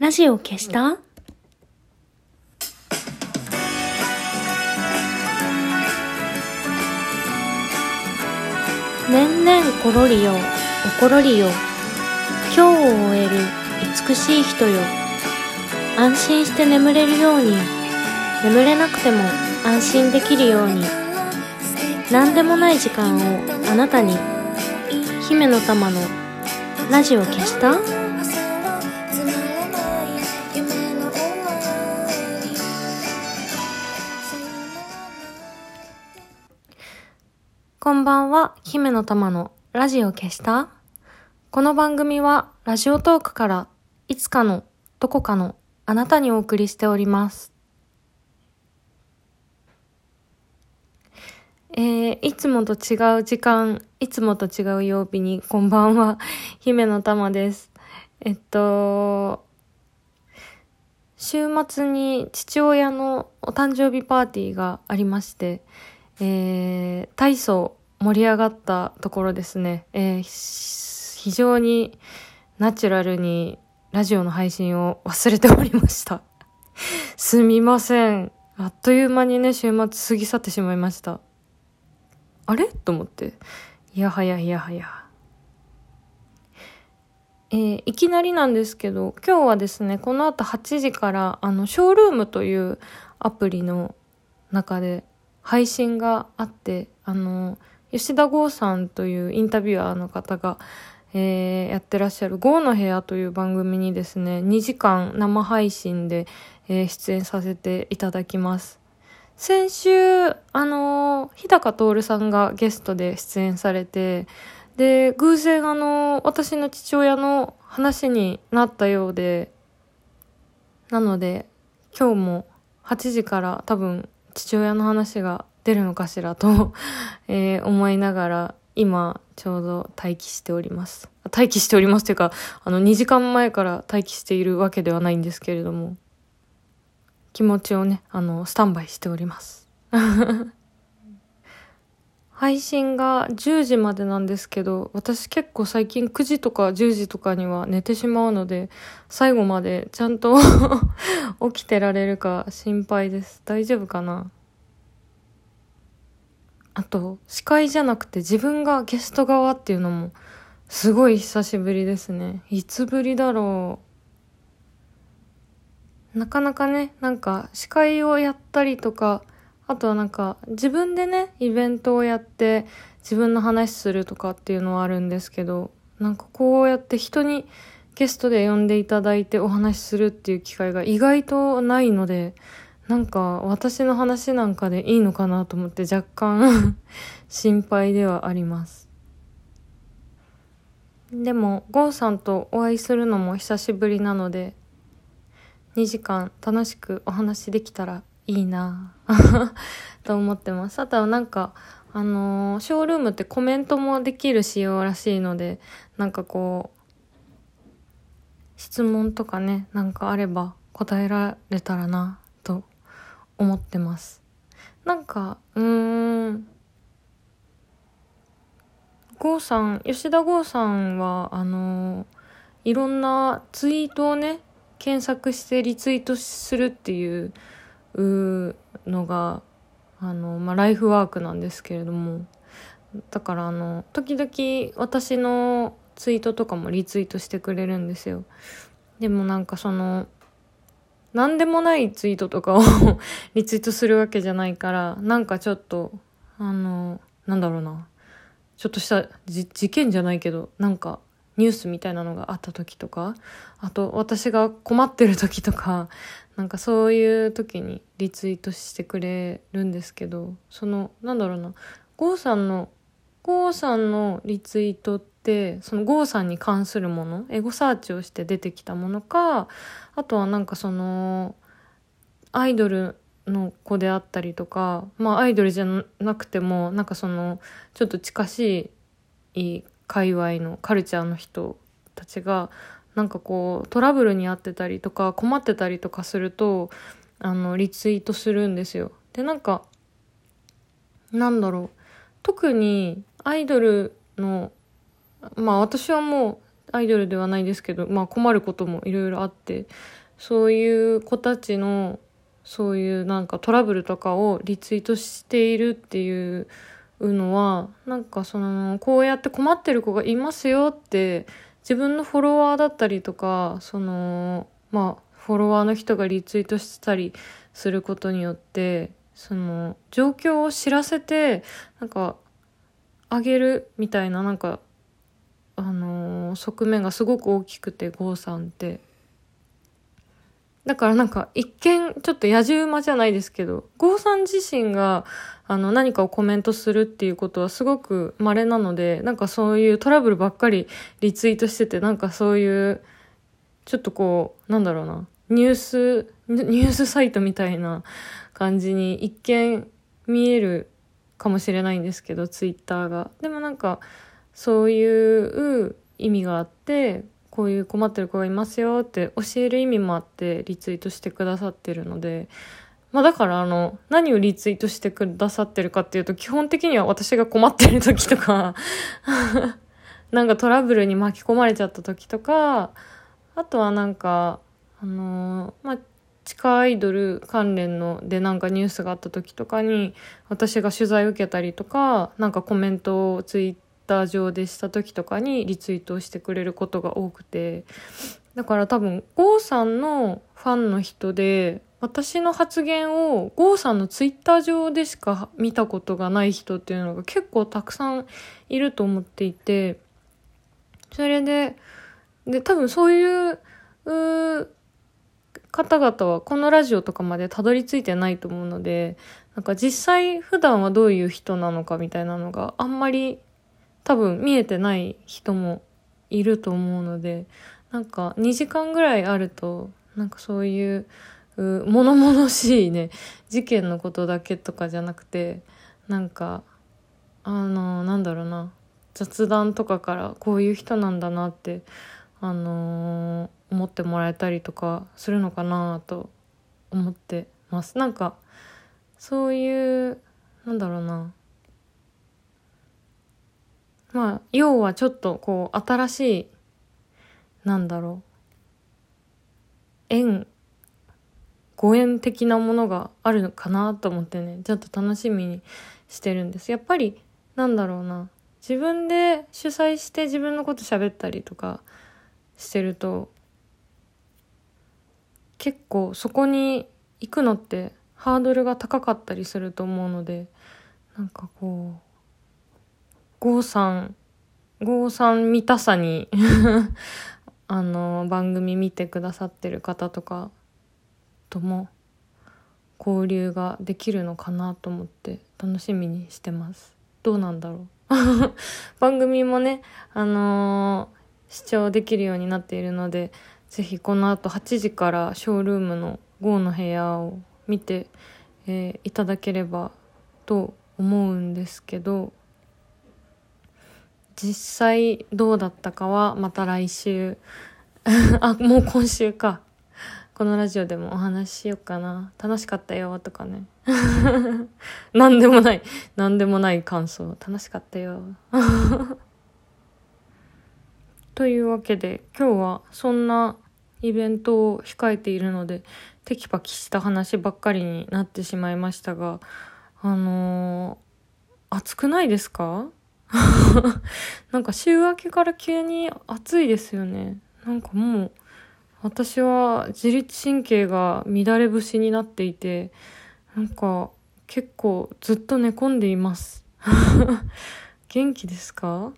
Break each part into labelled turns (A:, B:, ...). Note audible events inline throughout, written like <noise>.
A: ラジオ消した？年々ころりよ、おころりよ。今日を終える美しい人よ。安心して眠れるように、眠れなくても安心できるように。何でもない時間をあなたに。姫の玉のラジオ消した？こんばんは、姫の玉のラジオ消したこの番組はラジオトークからいつかのどこかのあなたにお送りしております。えー、いつもと違う時間、いつもと違う曜日にこんばんは、姫の玉です。えっと、週末に父親のお誕生日パーティーがありまして、えー、体操盛り上がったところですね。えー、非常にナチュラルにラジオの配信を忘れておりました。<laughs> すみません。あっという間にね、週末過ぎ去ってしまいました。あれ？と思って。いやはやいやはや。えーいきなりなんですけど、今日はですね、この後8時から、あの、ショールームというアプリの中で配信があって、あの、吉田剛さんというインタビュアーの方が、えーやってらっしゃる GO の部屋という番組にですね、2時間生配信で、えー出演させていただきます。先週、あの日高徹さんがゲストで出演されて、で、偶然あの私の父親の話になったようで、なので、今日も8時から多分父親の話が出るのかしらと、<laughs> えー思いながら、今、ちょうど待機しております。待機しておりますというか、あの、2時間前から待機しているわけではないんですけれども、気持ちをね、あの、スタンバイしております。<laughs> 配信が10時までなんですけど、私結構最近9時とか10時とかには寝てしまうので、最後までちゃんと <laughs> 起きてられるか心配です。大丈夫かな？あと、司会じゃなくて自分がゲスト側っていうのも、すごい久しぶりですね。いつぶりだろう。なかなかね、なんか司会をやったりとか、あとはなんか自分でね、イベントをやって自分の話するとかっていうのはあるんですけど、なんかこうやって人にゲストで呼んでいただいてお話しするっていう機会が意外とないので、なんか私の話なんかでいいのかなと思って若干 <laughs> 心配ではあります。でも、ゴーさんとお会いするのも久しぶりなので、2時間楽しくお話できたらいいな <laughs> と思ってます。あとはなんか、あのーショールームってコメントもできる仕様らしいので、なんかこう、質問とかね、なんかあれば答えられたらな思ってます。なんか、うん、ゴーさん、吉田剛さんは、あのいろんなツイートをね、検索してリツイートするっていうのが、あの、まあ、ライフワークなんですけれども、だからあの、時々私のツイートとかもリツイートしてくれるんですよ。でもなんかその、なんでもないツイートとかを <laughs> リツイートするわけじゃないから、なんかちょっと、あの、なんだろうな。ちょっとした事件じゃないけど、なんかニュースみたいなのがあった時とか、あと私が困ってる時とか、<laughs> なんかそういう時にリツイートしてくれるんですけど、その、なんだろうな、ゴーさんの、ゴーさんのリツイートって、そのゴーさんに関するもの、エゴサーチをして出てきたものか、あとはなんかその、アイドルの子であったりとか、まあアイドルじゃなくても、なんかその、ちょっと近しい界隈のカルチャーの人たちが、なんかこう、トラブルに遭ってたりとか、困ってたりとかすると、あの、リツイートするんですよ。で、なんか、なんだろう。特にアイドルの、まあ私はもうアイドルではないですけど、まあ困ることもいろいろあって、そういう子たちの、そういうなんかトラブルとかをリツイートしているっていうのは、なんかその、こうやって困ってる子がいますよって、自分のフォロワーだったりとか、その、まあ、フォロワーの人がリツイートしてたりすることによって、その、状況を知らせて、なんか、あげるみたいな、なんか、あのー、側面がすごく大きくて、郷さんって。だからなんか一見ちょっと野獣馬じゃないですけど、郷さん自身があの何かをコメントするっていうことはすごく稀なので、なんかそういうトラブルばっかりリツイートしてて、なんかそういうちょっとこう、なんだろうな、ニュース、ニュースサイトみたいな感じに一見見えるかもしれないんですけど、ツイッターが。でもなんか、そういう意味があって、こういう困ってる子がいますよって教える意味もあってリツイートしてくださってるので、まあだからあの、何をリツイートしてくださってるかっていうと、基本的には私が困ってる時とか <laughs> なんかトラブルに巻き込まれちゃった時とか、あとはなんか、あのー、まあ、地下アイドル関連のでなんかニュースがあった時とかに私が取材受けたりとかなんかコメントをツイター上でした時とかにリツイートをしてくれることが多くてだから多分郷さんのファンの人で私の発言を郷さんのツイッター上でしか見たことがない人っていうのが結構たくさんいると思っていてそれでで多分そういう方々はこのラジオとかまでたどり着いてないと思うのでなんか実際普段はどういう人なのかみたいなのがあんまり多分見えてない人もいると思うのでなんか2時間ぐらいあるとなんかそういう物々しいね事件のことだけとかじゃなくてなんかあのなんだろうな雑談とかからこういう人なんだなってあのー、思ってもらえたりとかするのかなと思ってます。なんかそういうなんだろうなまあ、要はちょっとこう、新しい、なんだろう、縁、ご縁的なものがあるのかなと思ってね、ちょっと楽しみにしてるんです。やっぱり、なんだろうな、自分で主催して自分のこと喋ったりとかしてると、結構そこに行くのってハードルが高かったりすると思うので、なんかこう、郷さん、郷さん見たさに <laughs> あの、番組見てくださってる方とかとも交流ができるのかなと思って楽しみにしてます。どうなんだろう <laughs> 番組もね、あのー、視聴できるようになっているので、ぜひこの後8時からショールームの GO の部屋を見て、えー、いただければと思うんですけど、実際どうだったかはまた来週。<laughs> あもう今週か。このラジオでもお話ししようかな。楽しかったよとかね。<laughs> 何でもない。何でもない感想。楽しかったよ。<laughs> というわけで今日はそんなイベントを控えているのでテキパキした話ばっかりになってしまいましたがあのー、暑くないですか？<laughs> なんか週明けから急に暑いですよね。なんかもう、私は自律神経が乱れ節になっていて、なんか結構ずっと寝込んでいます。<laughs> 元気ですか？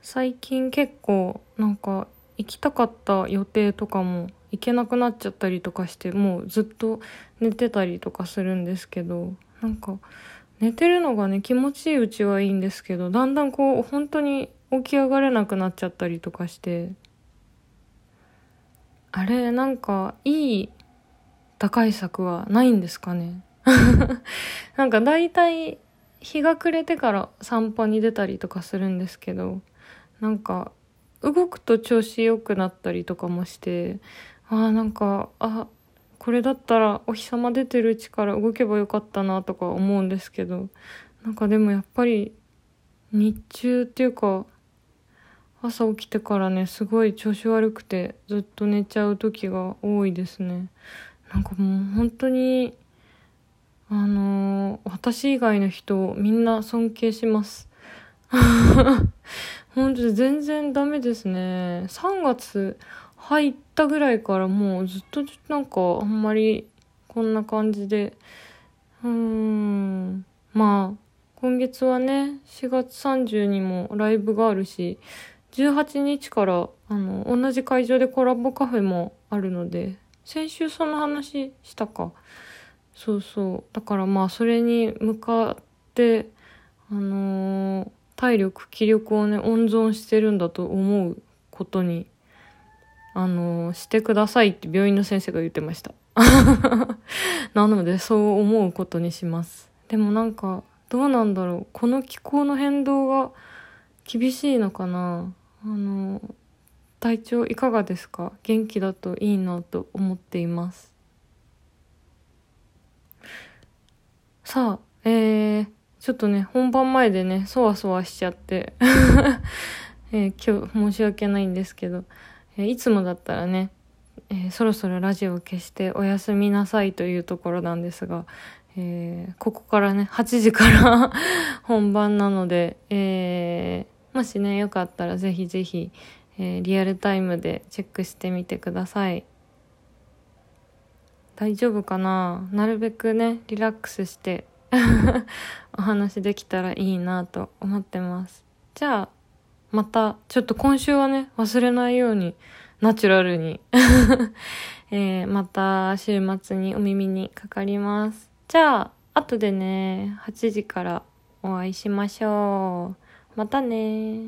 A: 最近結構なんか行きたかった予定とかも行けなくなっちゃったりとかしてもうずっと寝てたりとかするんですけどなんか寝てるのがね、気持ちいいうちはいいんですけど、だんだんこう、本当に起き上がれなくなっちゃったりとかして、あれ、なんか、いい打開策はないんですかね？<laughs> なんか大体、日が暮れてから散歩に出たりとかするんですけど、なんか、動くと調子良くなったりとかもして、ああ、なんか、あ、これだったらお日様出てるうちから動けばよかったなとか思うんですけどなんかでもやっぱり日中っていうか朝起きてからねすごい調子悪くてずっと寝ちゃう時が多いですね。なんかもう本当にあのー、私以外の人みんな尊敬します。<laughs> 本当に全然ダメですね。3月入ったぐらいからもうずっとなんかあんまりこんな感じで。うーん。まあ今月はね4月30にもライブがあるし18日からあの同じ会場でコラボカフェもあるので先週その話したか。そうそう。だからまあそれに向かってあのー、体力気力をね温存してるんだと思うことにあの、してくださいって病院の先生が言ってました。<laughs> なのでそう思うことにします。でもなんかどうなんだろう。この気候の変動が厳しいのかな。あの体調いかがですか？元気だといいなと思っています。さあえー、ちょっとね本番前でねそわそわしちゃって。<laughs> えー、今日申し訳ないんですけど、え、いつもだったらね、えー、そろそろラジオを消しておやすみなさいというところなんですが、えー、ここからね8時から <laughs> 本番なので、えー、もしね、よかったらぜひぜひ、えー、リアルタイムでチェックしてみてください。大丈夫かな？なるべくね、リラックスして <laughs> お話できたらいいなと思ってます。じゃあ、また、ちょっと今週はね、忘れないように、ナチュラルに <laughs> えー、また週末にお耳にかかります。じゃあ、後でね、8時からお会いしましょう。またね